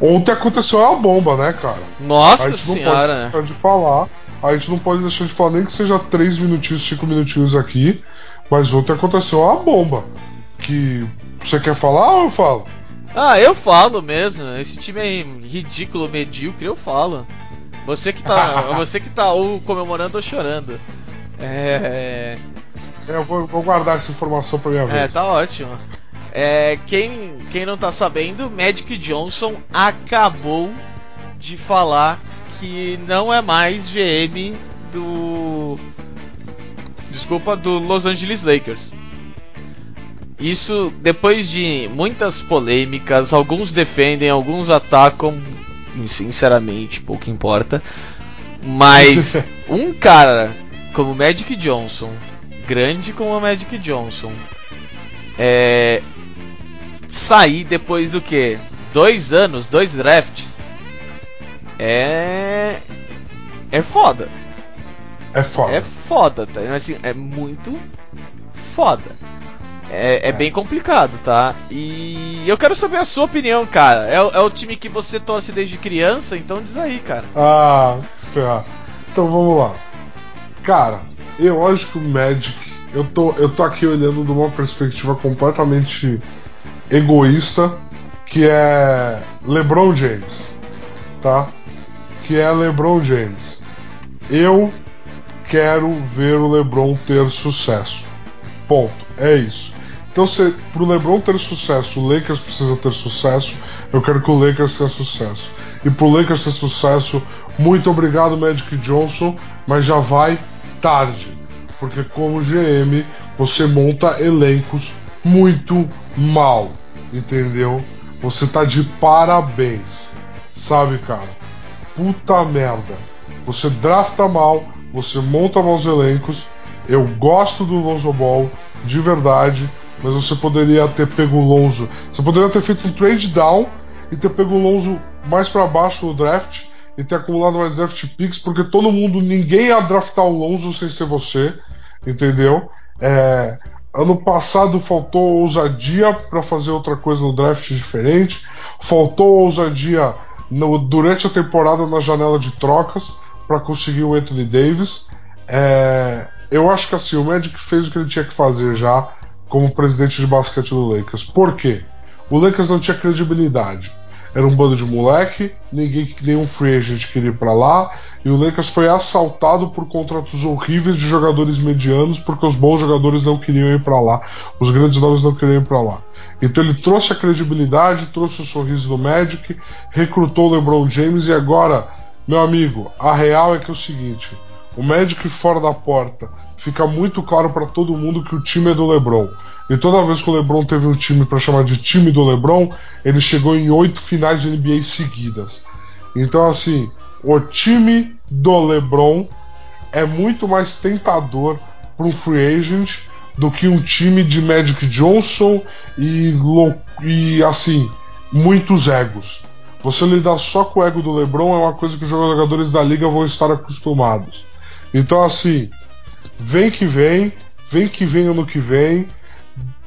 Ontem aconteceu uma bomba, né, cara? Nossa senhora, né? de falar. A gente não pode deixar de falar nem que seja 3 minutinhos, 5 minutinhos aqui. Mas ontem aconteceu uma bomba. Que. Você quer falar ou eu falo? Ah, eu falo mesmo. Esse time é ridículo, medíocre, eu falo. Você que tá. você que tá ou comemorando ou chorando. É. é eu vou, vou guardar essa informação pra minha é, vez. É, tá ótimo. É, quem, quem não tá sabendo, Magic Johnson acabou de falar que não é mais GM do. Desculpa, do Los Angeles Lakers. Isso depois de muitas polêmicas, alguns defendem, alguns atacam, sinceramente, pouco importa. Mas um cara como Magic Johnson, grande como o Magic Johnson, é, sair depois do que? Dois anos, dois drafts, é. É foda. É foda. É foda, tá? Assim, é muito foda. É, é, é, bem complicado, tá? E eu quero saber a sua opinião, cara. É, é, o time que você torce desde criança, então diz aí, cara. Ah, espera. Então vamos lá. Cara, eu acho que o Magic. Eu tô, eu tô aqui olhando de uma perspectiva completamente egoísta, que é LeBron James, tá? Que é LeBron James. Eu quero ver o LeBron ter sucesso. Ponto. É isso. Então, se pro LeBron ter sucesso, o Lakers precisa ter sucesso. Eu quero que o Lakers tenha sucesso. E pro Lakers ter sucesso, muito obrigado, Magic Johnson, mas já vai tarde. Porque como GM, você monta elencos muito mal, entendeu? Você tá de parabéns, sabe, cara? Puta merda. Você drafta mal, você monta maus elencos. Eu gosto do Lonzo Ball, de verdade mas você poderia ter pego o Lonzo. Você poderia ter feito um trade down e ter pego o Lonzo mais para baixo no draft e ter acumulado mais draft picks, porque todo mundo, ninguém ia draftar o Lonzo sem ser você, entendeu? É, ano passado faltou ousadia para fazer outra coisa no draft diferente, faltou ousadia no, durante a temporada na janela de trocas para conseguir o Anthony Davis. É, eu acho que assim, o Magic fez o que ele tinha que fazer já como presidente de basquete do Lakers. Por quê? O Lakers não tinha credibilidade. Era um bando de moleque, ninguém, nenhum free agent queria ir para lá, e o Lakers foi assaltado por contratos horríveis de jogadores medianos, porque os bons jogadores não queriam ir para lá, os grandes nomes não queriam ir para lá. Então ele trouxe a credibilidade, trouxe o sorriso do Magic, recrutou o LeBron James e agora, meu amigo, a real é que é o seguinte: o Magic fora da porta fica muito claro para todo mundo que o time é do LeBron. E toda vez que o LeBron teve um time para chamar de time do LeBron, ele chegou em oito finais de NBA seguidas. Então, assim, o time do LeBron é muito mais tentador para um free agent do que um time de Magic Johnson e, e assim, muitos egos. Você lidar só com o ego do LeBron é uma coisa que os jogadores da liga vão estar acostumados. Então, assim, vem que vem, vem que vem ano que vem,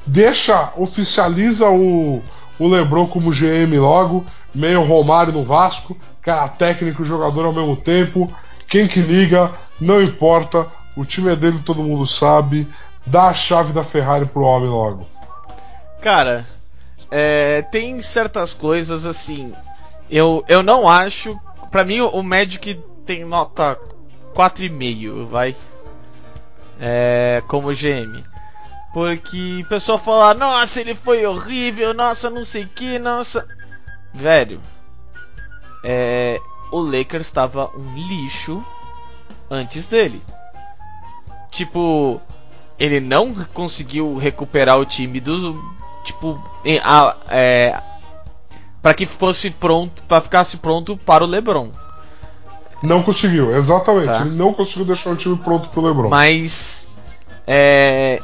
deixa, oficializa o, o Lebron como GM logo, meio Romário no Vasco, cara técnico e jogador ao mesmo tempo, quem que liga, não importa, o time é dele, todo mundo sabe, dá a chave da Ferrari pro homem logo. Cara, é, tem certas coisas assim, eu, eu não acho, para mim o Magic tem nota 4,5, vai é, como GM. Porque o pessoal fala, nossa, ele foi horrível, nossa, não sei que, nossa. Velho, é, o Lakers estava um lixo antes dele. Tipo, ele não conseguiu recuperar o time do. Tipo, em, a, é, para que fosse pronto, para ficasse pronto para o LeBron. Não conseguiu, exatamente. Tá. Ele não conseguiu deixar o time pronto pro LeBron. Mas. É.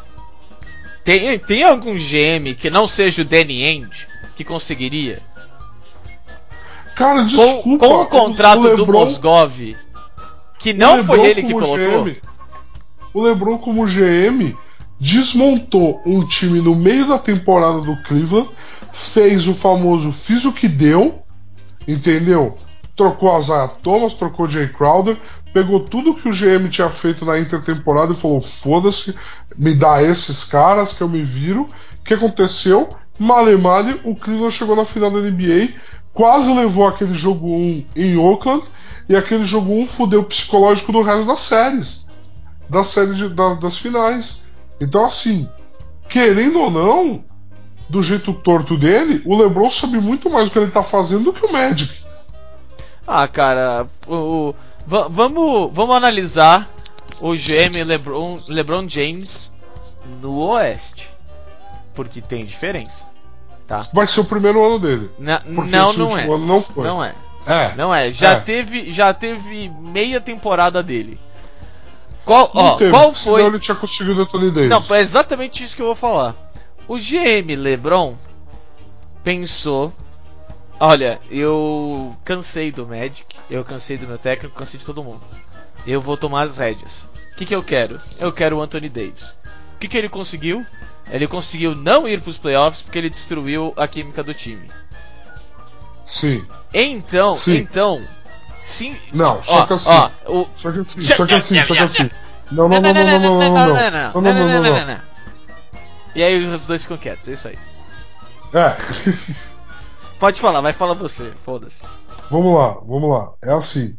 Tem, tem algum GM que não seja o Danny Ainge que conseguiria? Cara, Com, desculpa. com o contrato do LeBron- Mosgov, que o não foi ele que colocou. GM, o LeBron como GM desmontou um time no meio da temporada do Cleveland, fez o famoso fiz o que deu, entendeu? Trocou a Zaya Thomas, trocou o Jay Crowder, pegou tudo que o GM tinha feito na intertemporada e falou: foda-se, me dá esses caras que eu me viro. O que aconteceu? Male male, o Cleveland chegou na final da NBA, quase levou aquele jogo 1 em Oakland, e aquele jogo 1 fudeu o psicológico do resto das séries. Da série de- da- das finais. Então, assim, querendo ou não, do jeito torto dele, o LeBron sabe muito mais o que ele tá fazendo do que o Magic. Ah, cara, o, o- va- vamos, vamos analisar o GM LeBron, LeBron James no Oeste. Porque tem diferença. Tá? Vai ser o primeiro ano dele. Na- não, não é. não foi. Não é. É. Não é. Já É. teve, já teve meia temporada dele. Qual, ó, teve, qual foi? ele tinha conseguido o Anthony Davis. Não, foi exatamente isso que eu vou falar. O GM LeBron pensou: Olha, eu cansei do Magic, eu cansei do meu técnico, cansei de todo mundo. Eu vou tomar as rédeas. O que, que eu quero? Eu quero o Anthony Davis. O que, que ele conseguiu? Ele conseguiu não ir para os playoffs porque ele destruiu a química do time. Sim. Então, Sim. então, sim. Não, só que assim. ó, o, Só que assim, só que assim, só que assim. Não, não, não, não, não, não, não, não, não. não, Não, não, não, não, não. E aí os dois ficam quietos, é isso aí. É. Pode falar, vai falar você, foda-se. Vamos lá, vamos lá. É assim.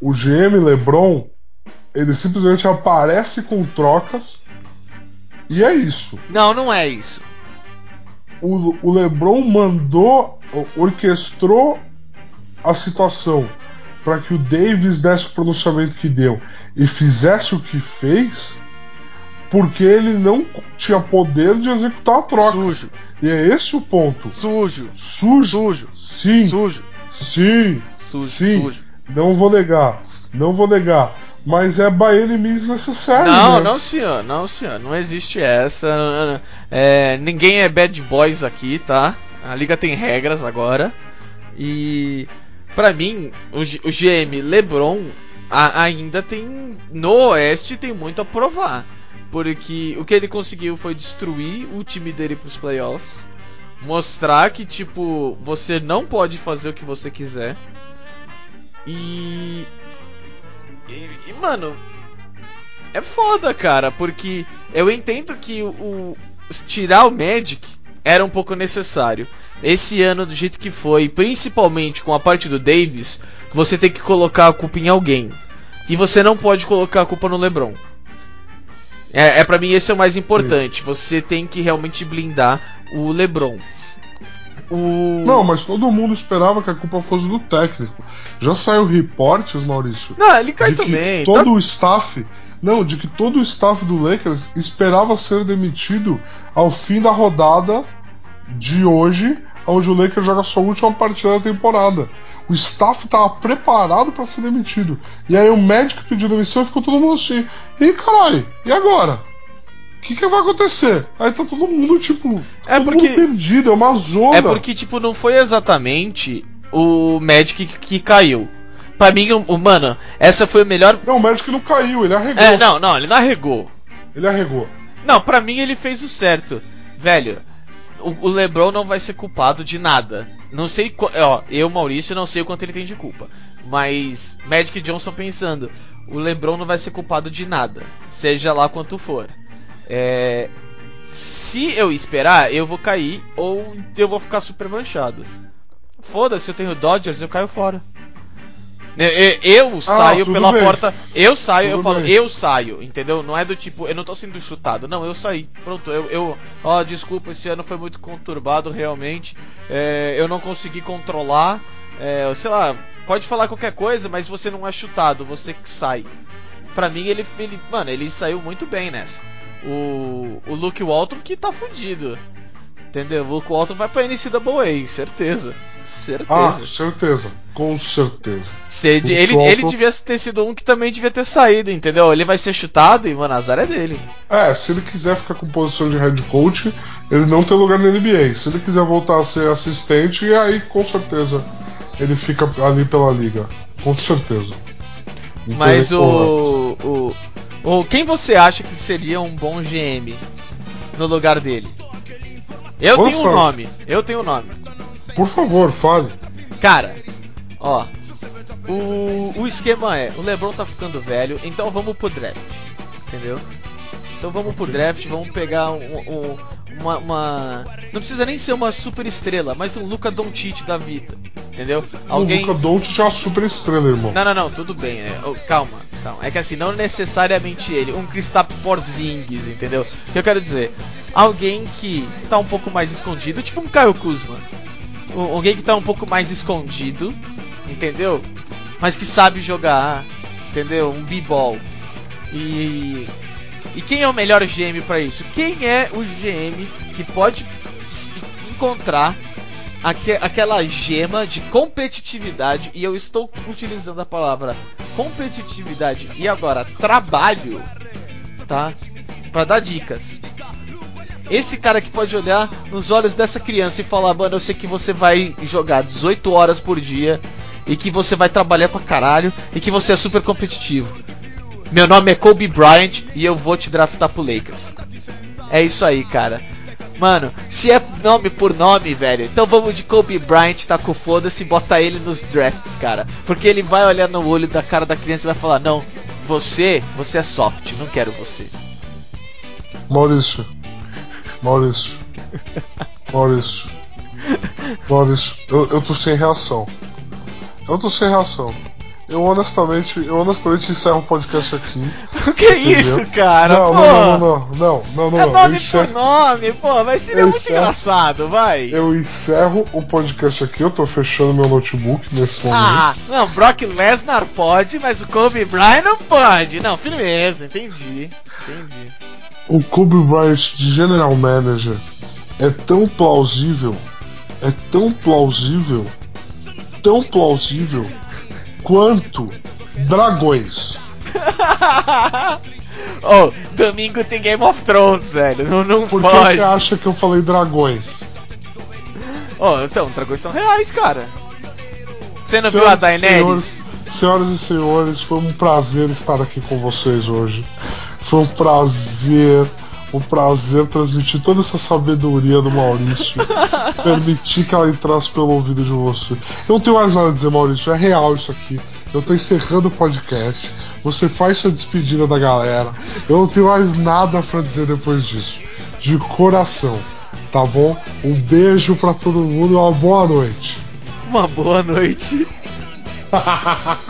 O GM LeBron, ele simplesmente aparece com trocas e é isso. Não, não é isso. O, o LeBron mandou, orquestrou a situação para que o Davis desse o pronunciamento que deu e fizesse o que fez, porque ele não tinha poder de executar a troca. Sujo, E é esse o ponto. sujo, Sujo. sujo, Sim. sujo, Sim. sujo, Sim. sujo. Não vou negar. Não vou negar. Mas é by any means necessário. Não, né? não senhor, não senhor, não existe essa. É, ninguém é bad boys aqui, tá? A liga tem regras agora. E pra mim, o, o GM LeBron a- ainda tem no Oeste tem muito a provar, porque o que ele conseguiu foi destruir o time dele pros playoffs, mostrar que tipo você não pode fazer o que você quiser. E e, e, mano, é foda, cara, porque eu entendo que o, o- tirar o Magic era um pouco necessário. Esse ano, do jeito que foi, principalmente com a parte do Davis, você tem que colocar a culpa em alguém. E você não pode colocar a culpa no LeBron. É, é para mim esse é o mais importante. Você tem que realmente blindar o LeBron. O... Não, mas todo mundo esperava que a culpa fosse do técnico. Já saiu reportes, Maurício, Não, ele cai também. todo tá- o staff, não, de que todo o staff do Lakers esperava ser demitido ao fim da rodada de hoje, onde o Lakers joga sua última partida da temporada. O staff estava preparado para ser demitido. E aí o Magic pediu demissão e ficou todo mundo assim: "E caralho, e agora?" O que, que vai acontecer? Aí tá todo mundo, tipo, É todo porque- mundo perdido, é uma zona. É porque, tipo, não foi exatamente o Magic que, que caiu. Pra mim, o, o- mano, essa foi a melhor. Não, o Magic não caiu, ele arregou. É, não, não, ele não arregou. Ele arregou. Não, pra mim ele fez o certo. Velho, o, LeBron não vai ser culpado de nada. Não sei, ó, eu, Maurício, não sei o quanto ele tem de culpa. Mas Magic Johnson pensando, o LeBron não vai ser culpado de nada, seja lá quanto for. É, se eu esperar, eu vou cair ou eu vou ficar super manchado. Foda-se, eu tenho Dodgers, eu caio fora. Eu, eu- eu saio Ah, pela bem. porta. Eu saio, eu Tudo falo, bem. eu saio, entendeu? Não é do tipo, eu não tô sendo chutado. Não, eu saí. Pronto, eu. eu ó, desculpa, esse ano foi muito conturbado, realmente. É, eu não consegui controlar. É, sei lá, pode falar qualquer coisa, mas você não é chutado, você que sai. Pra mim, ele, ele. Mano, ele saiu muito bem nessa. O, o Luke Walton que tá fudido. Entendeu? O Luke Walton vai pra NCAA, certeza. Certeza. Ah, certeza. Com certeza. Se ele, ele, ele devia ter sido um que também devia ter saído, entendeu? Ele vai ser chutado e, mano, azar é dele. É, se ele quiser ficar com posição de head coach, ele não tem lugar na NBA. Se ele quiser voltar a ser assistente, aí com certeza ele fica ali pela liga. Com certeza. Não Mas o, o, o. Quem você acha que seria um bom GM no lugar dele? Eu Vamos tenho um nome. Eu tenho um nome. Por favor, fale. Cara, ó. O, o esquema é: o LeBron tá ficando velho, então vamos pro draft. Entendeu? Então vamos pro draft, vamos pegar um, um- uma, uma- Não precisa nem ser uma super estrela, mas um Luca Doncic da vida. Entendeu? Alguém. O Luca Doncic é uma super estrela, irmão. Não, não, não, tudo bem. é, oh, calma, calma. É que assim, não necessariamente ele. Um Kristaps Porzingis, entendeu? O que eu quero dizer? Alguém que tá um pouco mais escondido, tipo um Caio Kuzma. Um- Alguém que tá um pouco mais escondido, entendeu? Mas que sabe jogar, entendeu? Um b-ball. E e quem é o melhor GM pra isso? Quem é o GM que pode encontrar aque- aquela gema de competitividade, e eu estou utilizando a palavra competitividade e agora trabalho, tá? Pra dar dicas. Esse cara que pode olhar nos olhos dessa criança e falar, mano, eu sei que você vai jogar 18 horas por dia e que você vai trabalhar pra caralho e que você é super competitivo. Meu nome é Kobe Bryant e eu vou te draftar pro Lakers. É isso aí, cara. Mano, se é nome por nome, velho, então vamos de Kobe Bryant, tá com foda-se e bota ele nos drafts, cara. Porque ele vai olhar no olho da cara da criança e vai falar: Não, você, você é soft, não quero você. Maurício. Maurício. Maurício. Maurício, eu, eu tô sem reação. Eu tô sem reação. Eu honestamente, eu honestamente encerro o podcast aqui. O que é isso, cara? não, não, não, não, não, não, não, É nome por nome, pô, mas seria muito engraçado, vai. eu encerro o podcast aqui. Eu tô fechando meu notebook nesse momento. Ah, não, Brock Lesnar pode, mas o Kobe Bryant não pode. Não, firmeza, entendi. Entendi. O Kobe Bryant de General Manager é tão plausível, é tão plausível, tão plausível quanto Dragões. oh, domingo tem Game of Thrones, velho. Não, não Por que pode. você acha que eu falei dragões? Oh, então, dragões são reais, cara. Você não viu a Senhoras Daenerys? senhores, senhoras e senhores, foi um prazer estar aqui com vocês hoje. Foi um prazer, um prazer transmitir toda essa sabedoria do Maurício. permitir que ela entrasse pelo ouvido de você. Eu não tenho mais nada a dizer, Maurício. É real isso aqui. Eu tô encerrando o podcast. Você faz sua despedida da galera. Eu não tenho mais nada pra dizer depois disso. De coração. Tá bom? Um beijo pra todo mundo e uma boa noite. Uma boa noite.